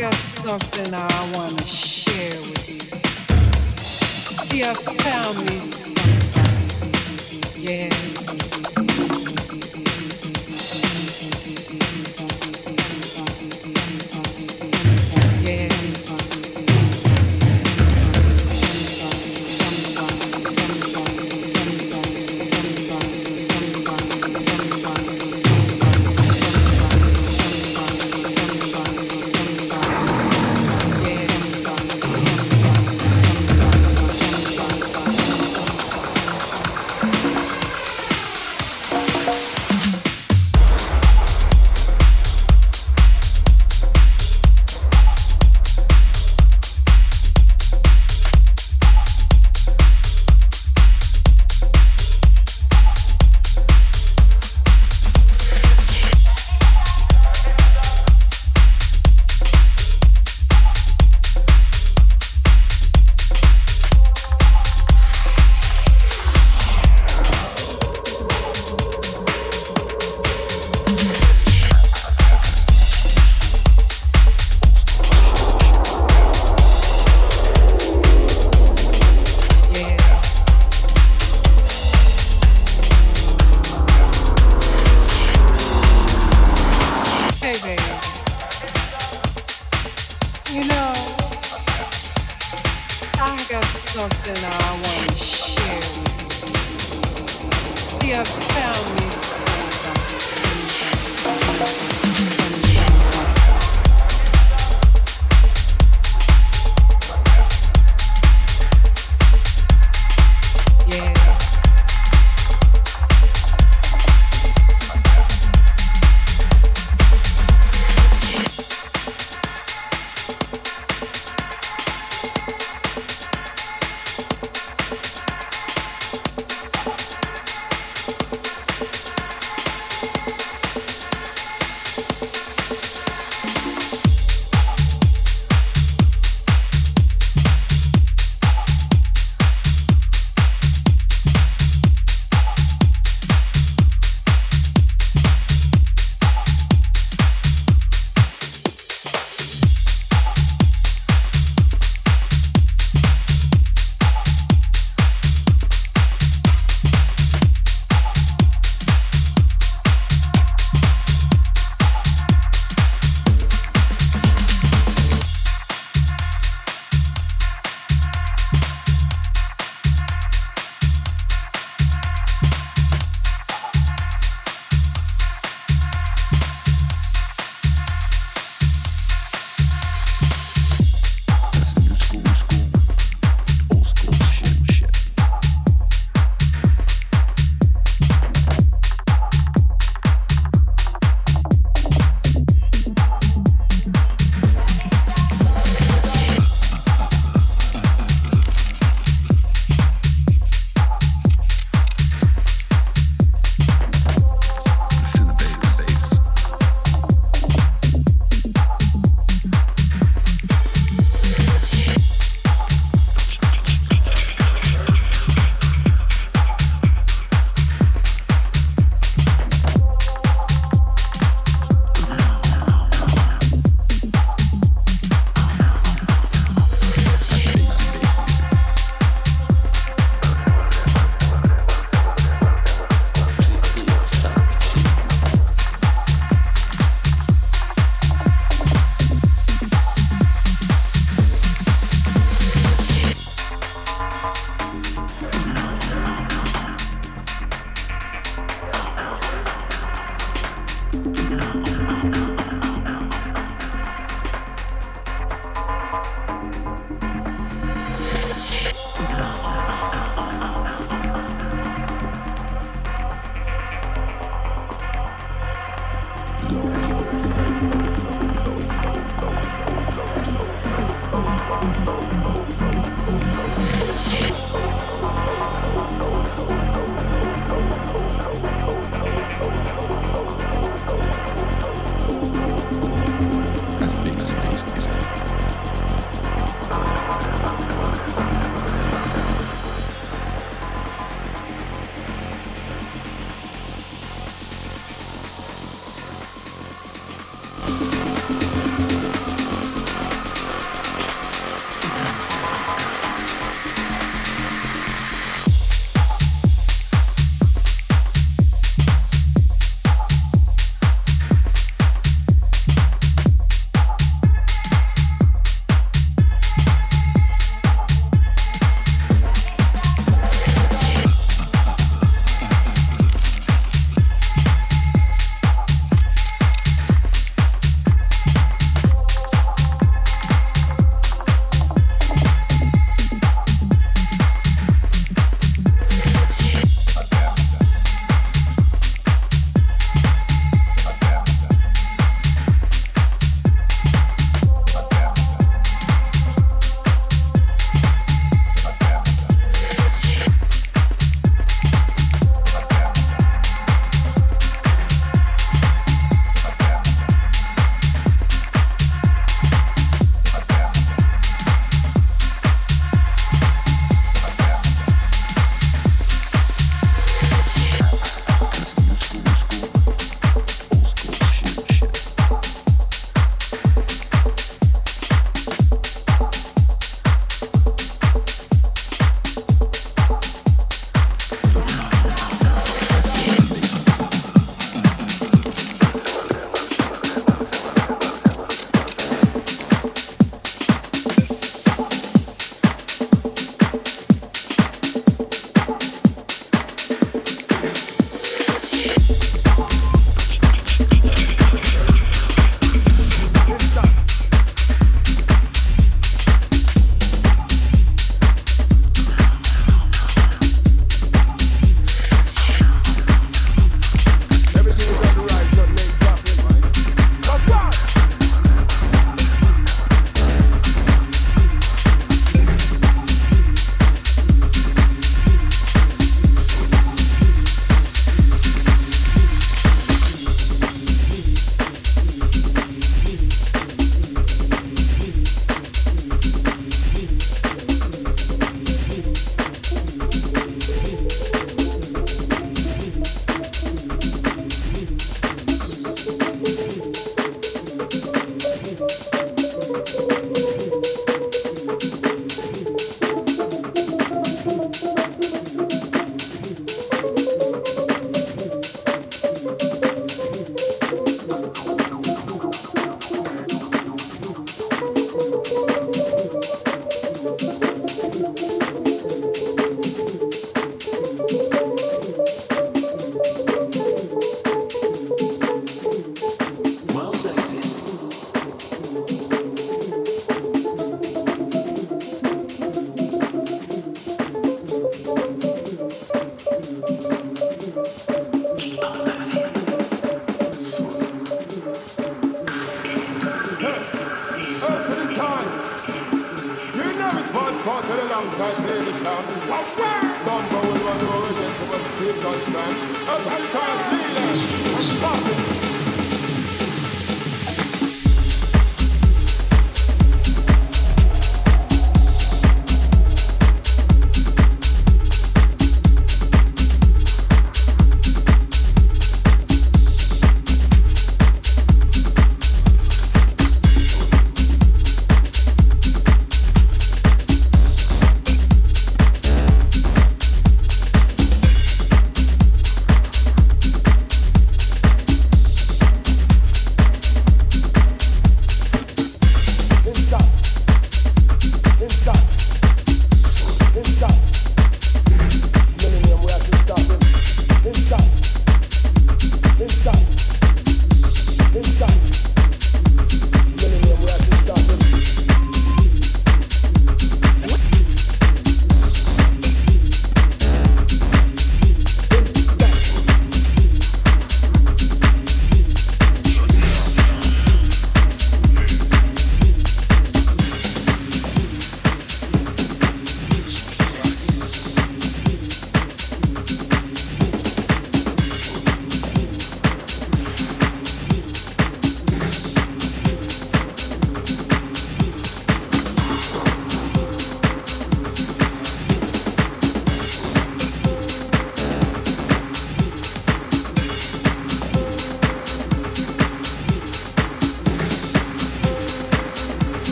got something I want to share with you. See, I found me something. Yeah.